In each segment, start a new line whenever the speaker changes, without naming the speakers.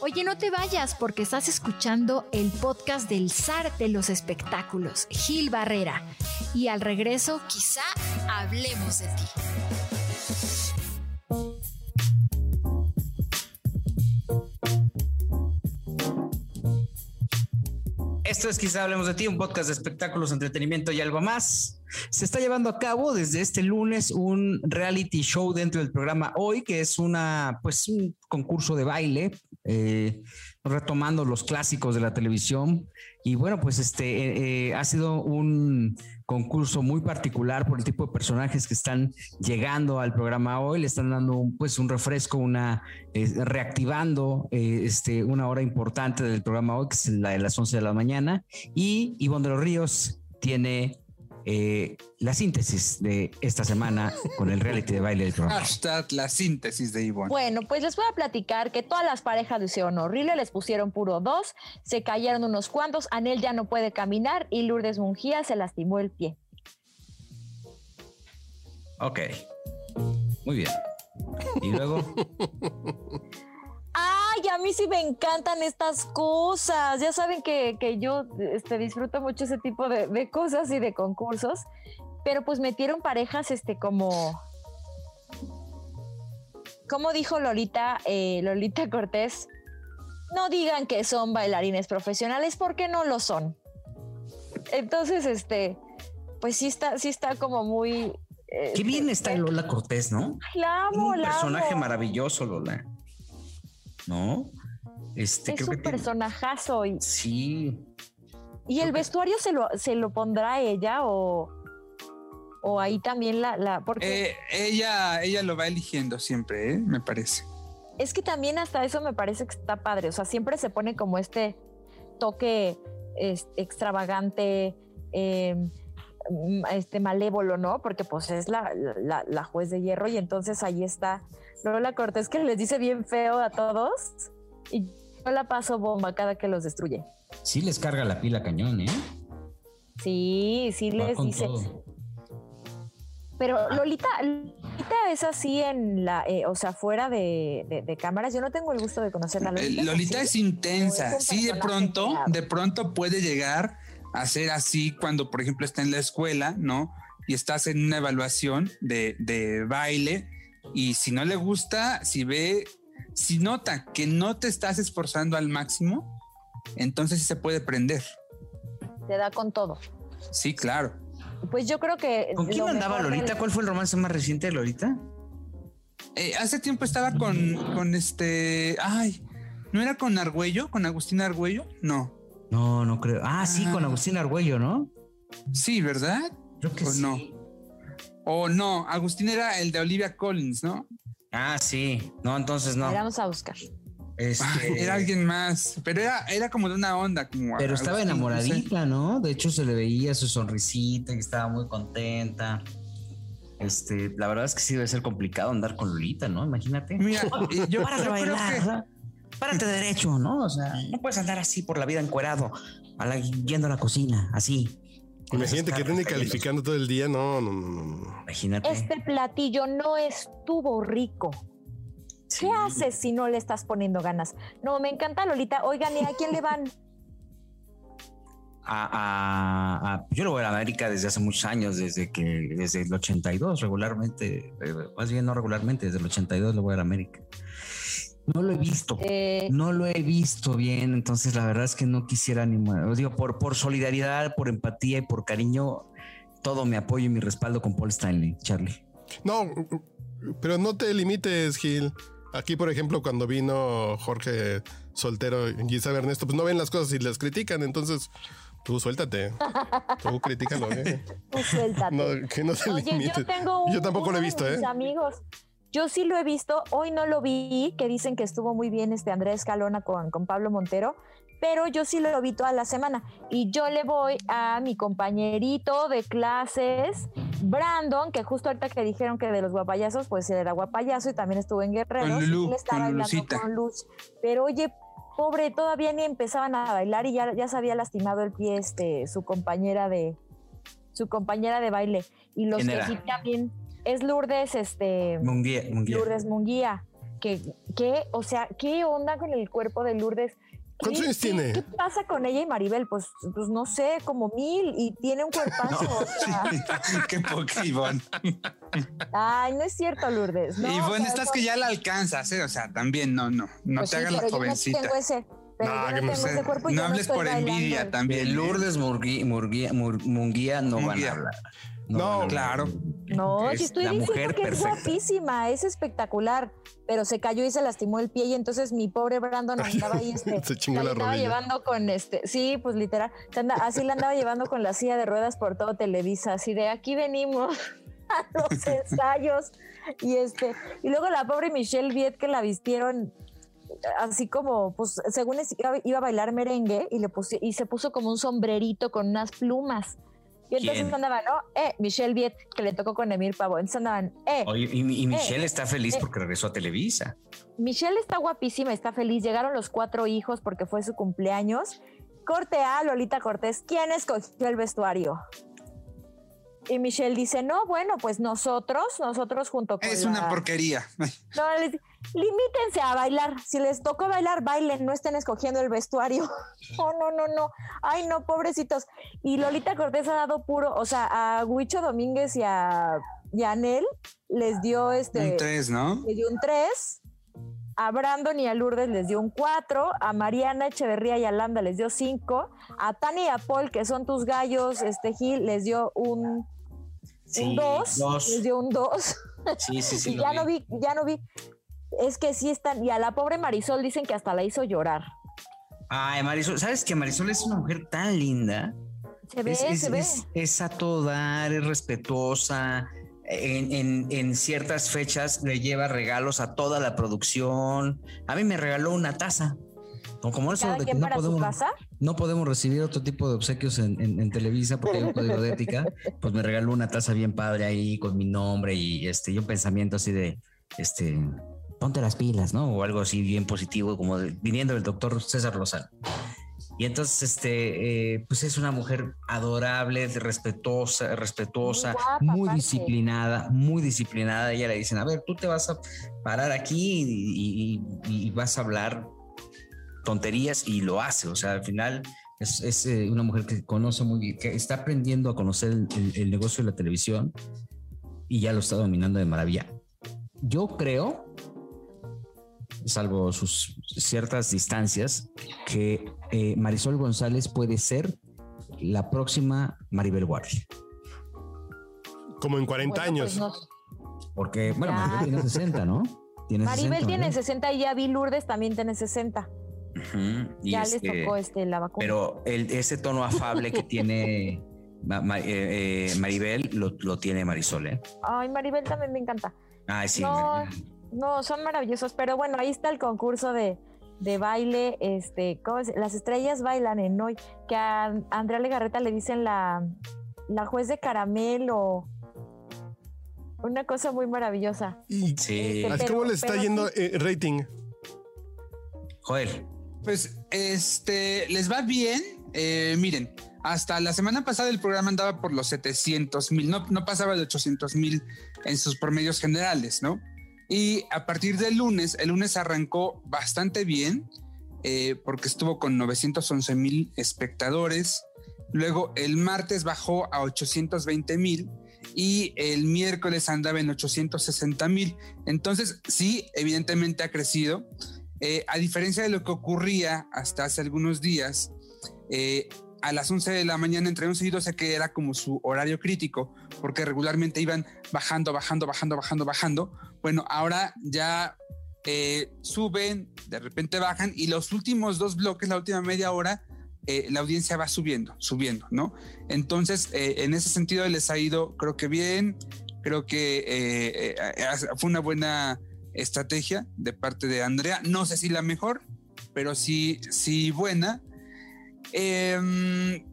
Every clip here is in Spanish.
Oye, no te vayas porque estás escuchando el podcast del zar de los espectáculos, Gil Barrera. Y al regreso, quizá hablemos de ti.
Esto es Quizá Hablemos de Ti, un podcast de espectáculos, entretenimiento y algo más. Se está llevando a cabo desde este lunes un reality show dentro del programa Hoy, que es una, pues, un concurso de baile, eh, retomando los clásicos de la televisión. Y bueno, pues este eh, eh, ha sido un concurso muy particular por el tipo de personajes que están llegando al programa hoy. Le están dando un, pues un refresco, una reactivando este, una hora importante del programa hoy, que es la de las 11 de la mañana. Y Ivonne de los Ríos tiene eh, la síntesis de esta semana con el reality de baile del programa.
Hashtag la síntesis de Ivonne.
Bueno, pues les voy a platicar que todas las parejas lo hicieron horrible, les pusieron puro dos, se cayeron unos cuantos, Anel ya no puede caminar y Lourdes Mungía se lastimó el pie.
Ok, muy bien. Y luego...
A mí sí me encantan estas cosas. Ya saben que, yo este, disfruto mucho ese tipo de, cosas y de concursos. Pero pues metieron parejas este como... Como dijo Lolita, eh, Lolita Cortés, no digan que son bailarines profesionales porque no lo son. Entonces, este, pues sí está, sí está como muy...
Qué bien este, está Lola Cortés, ¿no?
la amo,
Un personaje maravilloso, Lola. ¿No?
Este, es un personajazo. Y,
sí.
¿Y el vestuario se lo, se lo pondrá ella o, o ahí también la... la
porque... Eh, ella, ella lo va eligiendo siempre, ¿eh? me parece.
Es que también hasta eso me parece que está padre. O sea, siempre se pone como este toque extravagante, em, este malévolo, ¿no? Porque pues es la, la, la, juez de hierro y entonces ahí está Lola Cortés que les dice bien feo a todos y yo la paso bomba cada que los destruye.
Sí les carga la pila cañón, ¿eh?
Sí, sí les dice. Pero. Lolita, Lolita es así en la, eh, o sea, fuera de, cámaras. Yo no tengo el gusto de conocerla.
Lolita, Lolita es, intensa. Sí, de pronto, de pronto puede llegar a ser así cuando, por ejemplo, está en la escuela, ¿no? Y estás en una evaluación de, de baile y si no le gusta, si ve, si nota que no te estás esforzando al máximo, entonces sí se puede prender.
Te da con todo.
Sí, claro.
Pues yo creo que.
¿Con quién andaba Lolita? ¿Cuál fue el romance más reciente de Lolita?
Eh, hace tiempo estaba con, con este. Ay, ¿no era con Argüello? ¿Con Agustín Argüello? No.
No, no creo. Ah, sí, con ah. Agustín Argüello, ¿no?
Sí, ¿verdad?
Creo que sí.
no. O no, Agustín era el de Olivia Collins, ¿no?
Ah, sí. No, entonces no.
Vamos a buscar.
Este... era alguien más, pero era, era como de una onda. Como
pero estaba enamoradita, ¿no? De hecho, se le veía su sonrisita y estaba muy contenta. Este, la verdad es que sí debe ser complicado andar con Lolita, ¿no? Imagínate.
Mira, yo,
Párate a bailar, Párate derecho, ¿no? O sea, no puedes andar así por la vida encuerado, yendo a la cocina, así.
Imagínate que tiene calificando todo el día. No, no, no,
Imagínate.
Este platillo no estuvo rico. ¿Qué haces si no le estás poniendo ganas? No, me encanta Lolita. Oigan, ¿y a quién le van?
A, yo lo voy a América desde hace muchos años, desde que desde el 82 regularmente, eh, más bien no regularmente, desde el 82 lo voy a América. No lo he visto. Eh, no lo he visto bien. Entonces, la verdad es que no quisiera ni. Digo, por, por solidaridad, por empatía y por cariño, todo mi apoyo y mi respaldo con Paul Stanley, Charlie.
No, pero no te limites, Gil. Aquí, por ejemplo, cuando vino Jorge Soltero y Gisela Ernesto, pues no ven las cosas y las critican. Entonces, tú suéltate. Tú critícalo. ¿eh?
Tú suéltate.
No, que no se Oye, Yo, tengo yo tampoco lo he visto, ¿eh?
amigos yo sí lo he visto, hoy no lo vi, que dicen que estuvo muy bien este Andrés Calona con, con Pablo Montero, pero yo sí lo vi toda la semana. Y yo le voy a mi compañerito de clases, Brandon, que justo ahorita que dijeron que de los guapayazos, pues él era guapayazo y también estuvo en Guerrero.
Con, Lulu, con,
con Luz. Pero oye, pobre, todavía ni empezaban a bailar y ya, ya se había lastimado el pie este, su compañera de su compañera de baile. Y los que sí también es Lourdes, este.
Munguía,
Lourdes Munguía. que, que, o sea, ¿qué onda con el cuerpo de Lourdes?
¿Cuántos
¿Qué-
años tiene?
¿Qué pasa con ella y Maribel? Pues, pues no sé, como mil y tiene un cuerpazo. o sea,
Qué poca, Ivonne.
ay, no es cierto, Lourdes. No,
Ivonne, estás
eso-
que ya la alcanzas, ¿eh? O sea, también no, no, no
pues
te
sí,
hagas la
pero yo no
jovencita.
tengo ese, pero
No,
yo no
no
tengo
sé.
ese cuerpo y
no
yo
hables
estoy
por
bailando.
envidia también.
Lourdes Murgui- Murgui- Mur- Munguía no van
Munguía.
a hablar.
No,
van
claro.
No,
Es
si estoy
la
diciendo
mujer
que es
perfecta.
guapísima, es espectacular, pero se cayó y se lastimó el pie y entonces mi pobre Brandon andaba ahí este,
Se chingó la
andaba
rodilla.
llevando con este, sí, pues literal, así la andaba llevando con la silla de ruedas por todo Televisa, así de aquí venimos a los ensayos y este, y luego la pobre Michelle Viet que la vistieron así como, pues según es- iba, iba a bailar merengue y le puse, y se puso como un sombrerito con unas plumas. Y entonces
¿Quién?
andaban, ¿no? Eh, Michelle Viet, que le tocó con Emir Pavo. Entonces andaban, eh,
Oye, y, y Michelle
Eh,
está feliz
eh.
porque regresó a Televisa.
Michelle está guapísima, está feliz. Llegaron los cuatro hijos porque fue su cumpleaños. Corte A, Lolita Cortés, ¿quién escogió el vestuario? Y Michelle dice, no, bueno, pues nosotros, nosotros junto con
Es
la-
una porquería.
No, les- limítense a bailar. Si les tocó bailar, bailen, no estén escogiendo el vestuario. Oh, no, no, no. Ay, no, pobrecitos. Y Lolita Cortés ha dado puro, o sea, a Huicho Domínguez y a, y a Anel les dio este
Un tres, ¿no?
le dio un 3, a Brandon y a Lourdes les dio un 4, a Mariana Echeverría y a Lambda les dio 5, a Tania y a Paul, que son tus gallos, este Gil, les dio un,
Sí,
2,
dos.
les dio un 2,
Sí, sí, sí.
y ya
vi.
no vi, ya no vi. Es que sí están, y a la pobre Marisol dicen que hasta la hizo llorar.
Ay, Marisol, ¿sabes que Marisol es una mujer tan linda?
Se ve,
es, es-
se ve.
es- es a todo dar, es respetuosa. En, en- en ciertas fechas le lleva regalos a toda la producción. A mí me regaló una taza.
Como eso de que no podemos, no podemos recibir otro tipo de obsequios en Televisa porque hay un código de ética, pues me regaló una taza bien padre ahí con mi nombre y este y un pensamiento así de este ponte las pilas, ¿no? O algo así bien positivo, como de- viniendo del doctor César Lozano. Y entonces, este, eh, pues es una mujer adorable, respetuosa, respetuosa,
Muy
disciplinada, muy disciplinada. Ella le dicen, a ver, tú te vas a parar aquí y, y- y vas a hablar tonterías y lo hace. O sea, al final es, es, eh, una mujer que conoce muy bien, que está aprendiendo a conocer el, el- el negocio de la televisión y ya lo está dominando de maravilla. Yo creo, salvo sus ciertas distancias, que eh, Marisol González puede ser la próxima Maribel Guardia.
Como en 40
Bueno, pues
años.
no-
Porque, bueno,
Ya.
Maribel tiene 60, ¿no? Tiene
Maribel
60,
tiene
¿no?
60 y ya vi Lourdes también tiene 60.
Ujú, y
ya
este,
les tocó este la vacuna.
Pero el, ese tono afable que tiene Ma- Ma- eh, eh, Maribel lo, lo tiene Marisol, ¿eh?
Ay, Maribel también me encanta.
Ay, sí.
No,
Maribel.
No, son maravillosos, pero bueno, ahí está el concurso de, de baile, este, ¿cómo es? las estrellas bailan en hoy, que a Andrea Legarreta le dicen la, la juez de caramelo, una cosa muy maravillosa.
¿Y
Sí.
Este,
¿a
pero-
cómo le está yendo
sí.
eh, rating?
Joel.
Pues este les va bien. Eh, miren, hasta la semana pasada el programa andaba por los 700 mil, no, no pasaba de 800 mil en sus promedios generales, ¿no? Y a partir del lunes, el lunes arrancó bastante bien, eh, porque estuvo con 911 mil espectadores. Luego el martes bajó a 820 mil y el miércoles andaba en 860 mil. Entonces, sí, evidentemente ha crecido. Eh, a diferencia de lo que ocurría hasta hace algunos días, eh, a las 11 de la mañana entre 11 y 12 que era como su horario crítico, porque regularmente iban bajando, bajando, bajando, bajando, bajando. Bueno, ahora ya eh, suben, de repente bajan y los últimos dos bloques, la última media hora, eh, la audiencia va subiendo, subiendo, ¿no? Entonces, eh, en ese sentido les ha ido, creo que bien, creo que fue una buena estrategia de parte de Andrea. No sé si la mejor, pero sí, sí buena. Eh,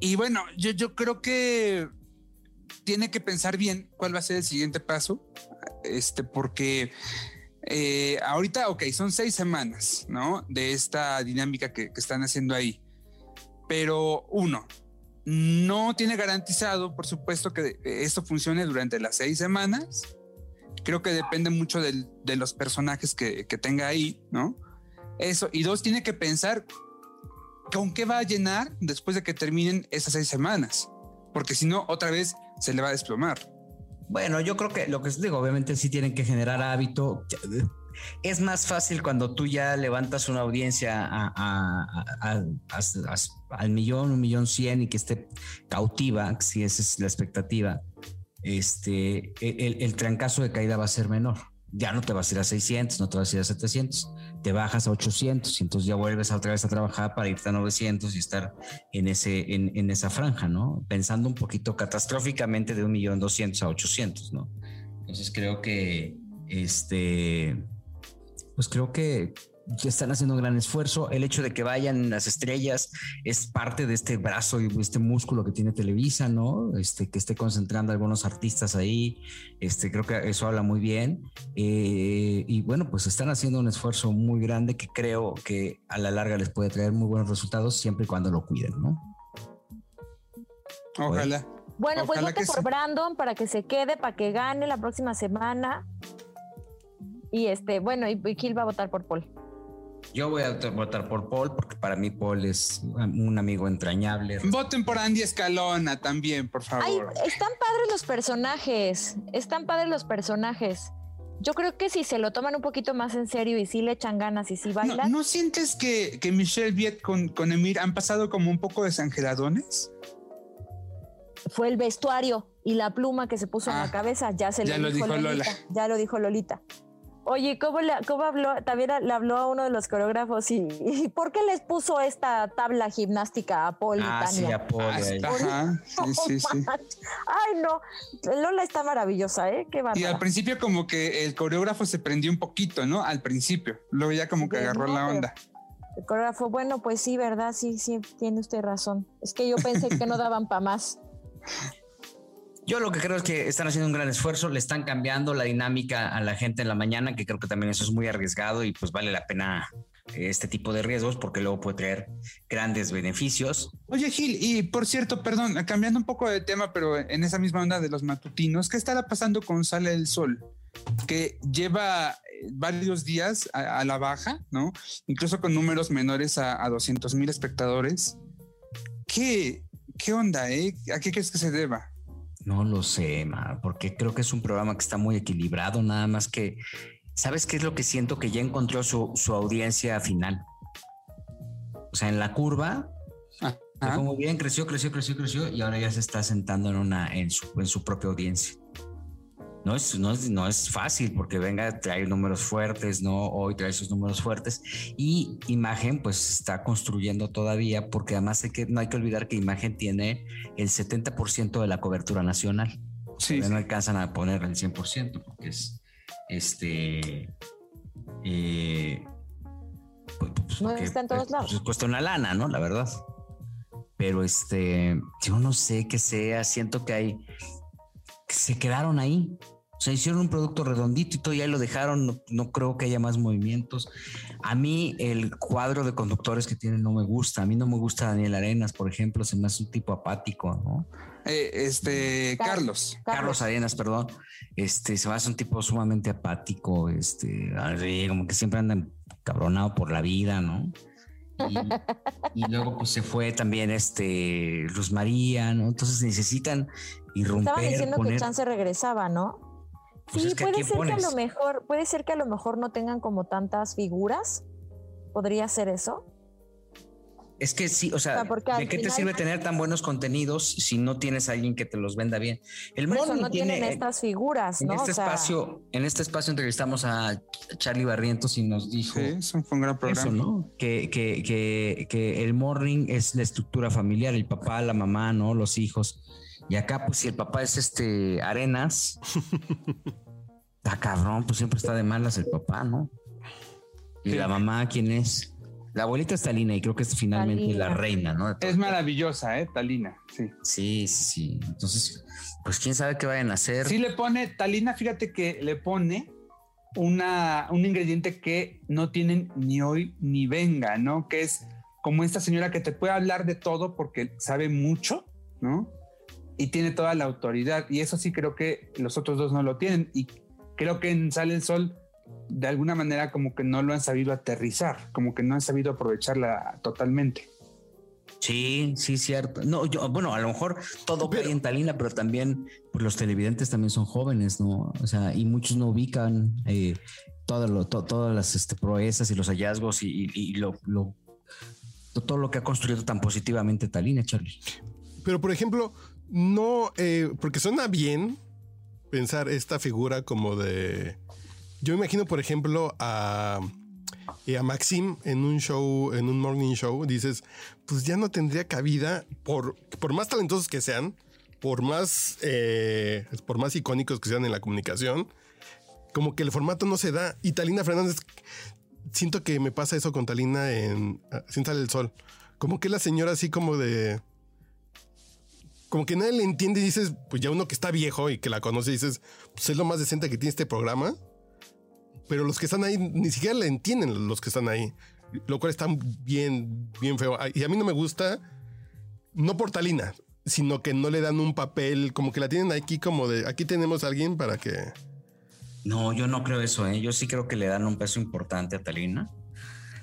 y bueno, yo, yo creo que tiene que pensar bien cuál va a ser el siguiente paso, este, porque eh, ahorita, ok, son seis semanas, ¿no? De esta dinámica que, que están haciendo ahí. Pero uno, no tiene garantizado, por supuesto, que esto funcione durante las seis semanas creo que depende mucho de los personajes que, que tenga ahí, ¿no? Eso, y dos, tiene que pensar con qué va a llenar después de que terminen esas seis semanas, porque si no, otra vez se le va a desplomar.
Bueno, yo creo que lo que digo, obviamente sí tienen que generar hábito. Es más fácil cuando tú ya levantas una audiencia al millón, un millón cien y que esté cautiva, si esa es la expectativa. Este, el, el trancazo de caída va a ser menor ya no te vas a ir a 600, no te vas a ir a 700, te bajas a 800 y entonces ya vuelves otra vez a trabajar para irte a 900 y estar en, ese, en, esa franja, ¿no? Pensando un poquito catastróficamente de un millón doscientos a 800, ¿no? Entonces creo que, este, pues creo que están haciendo un gran esfuerzo. El hecho de que vayan las estrellas es parte de este brazo y este músculo que tiene Televisa, ¿no? Este, que esté concentrando a algunos artistas ahí. Este, creo que eso habla muy bien. Eh, y bueno, pues están haciendo un esfuerzo muy grande que creo que a la larga les puede traer muy buenos resultados siempre y cuando lo cuiden, ¿no?
Ojalá.
Bueno, pues vote por Brandon para que se quede, para que gane la próxima semana. Y este, bueno, y Gil va a votar por Paul.
Yo voy a votar por Paul porque para mí Paul es un amigo entrañable.
Voten por Andy Escalona también, por favor.
están padres los personajes, están padres los personajes. Yo creo que si se lo toman un poquito más en serio y si le echan ganas y si bailan.
¿No, sientes que, que, Michelle Viet con, con Emir han pasado como un poco desangeladones?
Fue el vestuario y la pluma que se puso en la ah, cabeza, ya se lo dijo, Lola. Ya lo dijo Lolita. Oye, ¿cómo, le, cómo habló? También le habló a uno de los coreógrafos y, ¿por qué les puso esta tabla gimnástica a Paul
ah,
y Tania?
Sí, a Paul.
Ajá, sí, sí, sí.
Ay, no, Lola está maravillosa, ¿eh? Qué
Y al principio como que el coreógrafo se prendió un poquito, ¿no? Al principio, luego ya como que agarró la onda.
El coreógrafo, bueno, pues sí, ¿verdad? Sí, sí, tiene usted razón. Es que yo pensé que no daban para más.
Yo lo que creo es que están haciendo un gran esfuerzo, le están cambiando la dinámica a la gente en la mañana, que creo que también eso es muy arriesgado y pues vale la pena este tipo de riesgos porque luego puede traer grandes beneficios.
Oye Gil, y por cierto, perdón, cambiando un poco de tema, pero en esa misma onda de los matutinos, ¿qué estará pasando con Sale el Sol? Que lleva eh, varios días a, la baja, ¿no? Incluso con números menores a, a 200 mil espectadores. ¿Qué, ¿Qué onda, eh? ¿A qué crees que se deba?
No lo sé, porque creo que es un programa que está muy equilibrado, nada más que, ¿sabes qué es lo que siento? Que ya encontró su, audiencia final. O sea, en la curva, ah, muy bien, creció, creció, creció, creció, y ahora ya se está sentando en una, en su, en su propia audiencia no es, no es, no es fácil porque venga, trae números fuertes, ¿no? Hoy trae esos números fuertes y Imagen pues está construyendo todavía porque además hay que, no hay que olvidar que Imagen tiene el 70% de la cobertura nacional. Sí. No alcanzan a poner el 100% porque es este... Eh,
pues, pues, no está en todos pues, lados.
cuesta una lana, ¿no? La verdad. Pero este, yo no sé qué sea, siento que hay se quedaron ahí. O sea, hicieron un producto redondito y todo, y ahí lo dejaron. No, creo que haya más movimientos. A mí, el cuadro de conductores que tienen no me gusta. A mí no me gusta Daniel Arenas, por ejemplo, se me hace un tipo apático, ¿no?
Eh, este, Carlos.
Carlos. Arenas, perdón. Este, se me hace un tipo sumamente apático, este, como que siempre andan cabronado por la vida, ¿no? Y, luego pues se fue también este Luz María, ¿no? Entonces necesitan irrumper.
Estaban diciendo que Chance regresaba, ¿no? Pues sí, puede ser que a lo mejor, puede ser que a lo mejor no tengan como tantas figuras. ¿Podría ser eso?
Es que sí, o sea, ¿de qué te sirve tener tan buenos contenidos si no tienes a alguien que te los venda bien?
El Por no tienen estas figuras,
¿no? En este espacio, en este espacio entrevistamos a Charlie Barrientos y nos dijo
sí, fue un gran programa.
¿no? Que, que, que, que, el morning es la estructura familiar, el papá, la mamá, ¿no? Los hijos. Y acá, pues, si el papá es este Arenas, está cabrón, pues siempre está de malas el papá, ¿no? Y la mamá, ¿quién es? La abuelita es Talina y creo que es finalmente la reina, ¿no?
Es maravillosa, ¿eh? Talina, sí.
Sí, sí, sí. Entonces, pues quién sabe qué vayan a hacer.
Sí le pone, Talina, fíjate que le pone una, un ingrediente que no tienen ni hoy ni venga, ¿no? Que es como esta señora que te puede hablar de todo porque sabe mucho, ¿no? Y tiene toda la autoridad. Y eso sí creo que los otros dos no lo tienen. Y creo que en Sale el Sol de alguna manera como que no lo han sabido aterrizar, como que no han sabido aprovecharla totalmente.
Sí, sí, cierto. No, yo, bueno, a lo mejor todo pero, en Talina, pero también pues, los televidentes también son jóvenes, ¿no? O sea, y muchos no ubican eh, todo lo, to, todas las este, proezas y los hallazgos y, y, y lo, lo, todo lo que ha construido tan positivamente Talina, Charlie.
Pero, por ejemplo, no, eh, porque suena bien pensar esta figura como de... Yo imagino, por ejemplo, a y a Maxim en un show, en un morning show, dices, pues ya no tendría cabida por, por más talentosos que sean, por más, eh, por más icónicos que sean en la comunicación, como que el formato no se da. Y Talina Fernández, siento que me pasa eso con Talina en Sin Sale el Sol. Como que la señora así como de... Como que nadie le entiende y dices, pues ya uno que está viejo y que la conoce, dices, pues es lo más decente que tiene este programa pero los que están ahí ni siquiera le entienden los que están ahí, lo cual está bien, bien feo. Y a mí no me gusta, no por Talina, sino que no le dan un papel, como que la tienen aquí como de, aquí tenemos a alguien para que...
No, yo no creo eso, ¿eh? yo sí creo que le dan un peso importante a Talina.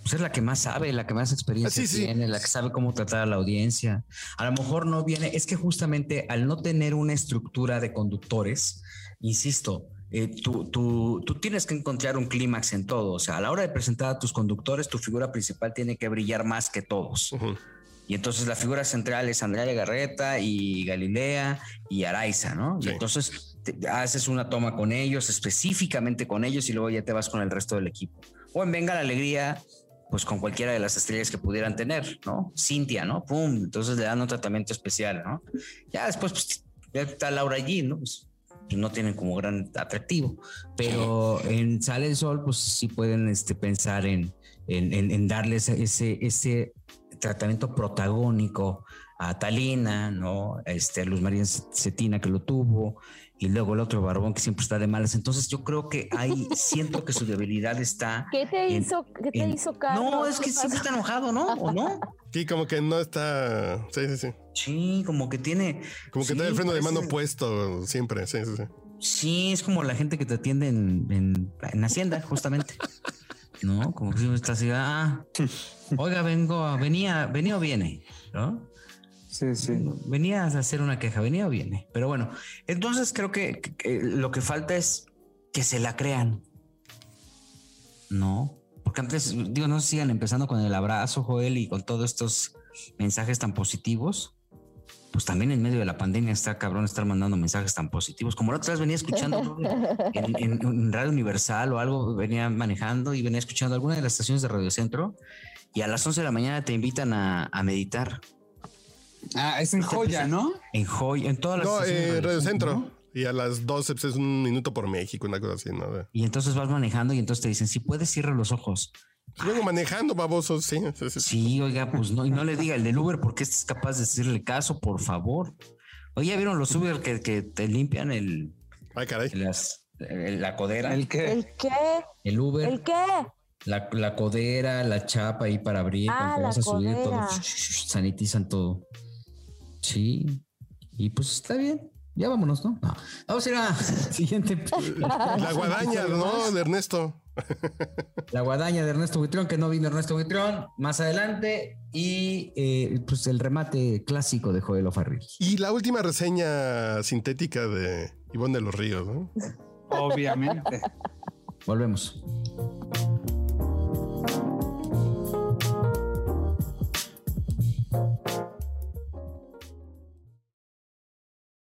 Pues es la que más sabe, la que más experiencia ah, sí, tiene, sí. la que sabe cómo tratar a la audiencia. A lo mejor no viene, es que justamente al no tener una estructura de conductores, insisto, eh, tú, tú, tú, tienes que encontrar un clímax en todo. O sea, a la hora de presentar a tus conductores, tu figura principal tiene que brillar más que todos. Uh -huh. Y entonces la figura central es Andrea Legarreta y Galilea y Araiza, ¿no? Sí. Y entonces te, haces una toma con ellos, específicamente con ellos, y luego ya te vas con el resto del equipo. O en Venga la Alegría, pues con cualquiera de las estrellas que pudieran tener, ¿no? Cintia, ¿no? Pum, entonces le dan un tratamiento especial, ¿no? Ya después, pues, ya está Laura allí, ¿no? Pues, no tienen como gran atractivo, pero en Sale el Sol, pues sí pueden este, pensar en, en, en, en darles ese, ese tratamiento protagónico a Talina, ¿no? Este, a Luz María Cetina que lo tuvo, y luego el otro barbón que siempre está de malas. Entonces yo creo que ahí siento que su debilidad está.
¿Qué te en, hizo, qué te en, hizo Carlos?
No, es que siempre está enojado, ¿no? ¿O no?
Sí, como que no está. Sí, sí, sí.
Sí, como que tiene.
Como que
sí,
tiene el freno
parece...
de mano puesto siempre. Sí, sí, sí.
Sí, es como la gente que te atiende en, en, en Hacienda, justamente. ¿No? Como si estás así, ah, oiga, vengo, venía, venía o viene, ¿no?
Sí, sí.
Venía a hacer una queja, venía o viene. Pero bueno, entonces creo que, lo que falta es que se la crean. No, porque antes, digo, no sigan empezando con el abrazo, Joel, y con todos estos mensajes tan positivos. Pues también en medio de la pandemia está cabrón estar mandando mensajes tan positivos. Como la otra vez venía escuchando en, en, Radio Universal o algo, venía manejando y venía escuchando alguna de las estaciones de Radio Centro y a las 11 de la mañana te invitan a meditar.
Ah, es en Joya, ¿no?
En Joya, en todas las.
No, eh, Radio Centro. ¿no? Y a las 12 pues, es un minuto por México, una cosa así, ¿no?
Y entonces vas manejando y entonces te dicen, si puedes, cierra los ojos.
Luego manejando, baboso, sí, sí, sí.
Sí, oiga, pues no, y no le diga el del Uber porque es capaz de hacerle caso, por favor. Oye, ¿vieron los Uber que, que te limpian el.
Ay, caray.
Las, la codera.
¿El qué? ¿El qué?
El Uber.
¿El qué?
La, la codera, la chapa ahí para abrir,
ah,
cuando vas a subir, todo, sanitizan todo. Sí, y pues está bien. Ya vámonos, ¿no? no. Vamos a ir a la siguiente.
La guadaña, ¿no? De Ernesto.
La guadaña de Ernesto Buitrón, que no vino Ernesto Buitrón, más adelante. Y eh, pues el remate clásico de Joel O'Farrill.
Y la última reseña sintética de Ivonne de los Ríos, ¿no?
Obviamente.
Volvemos.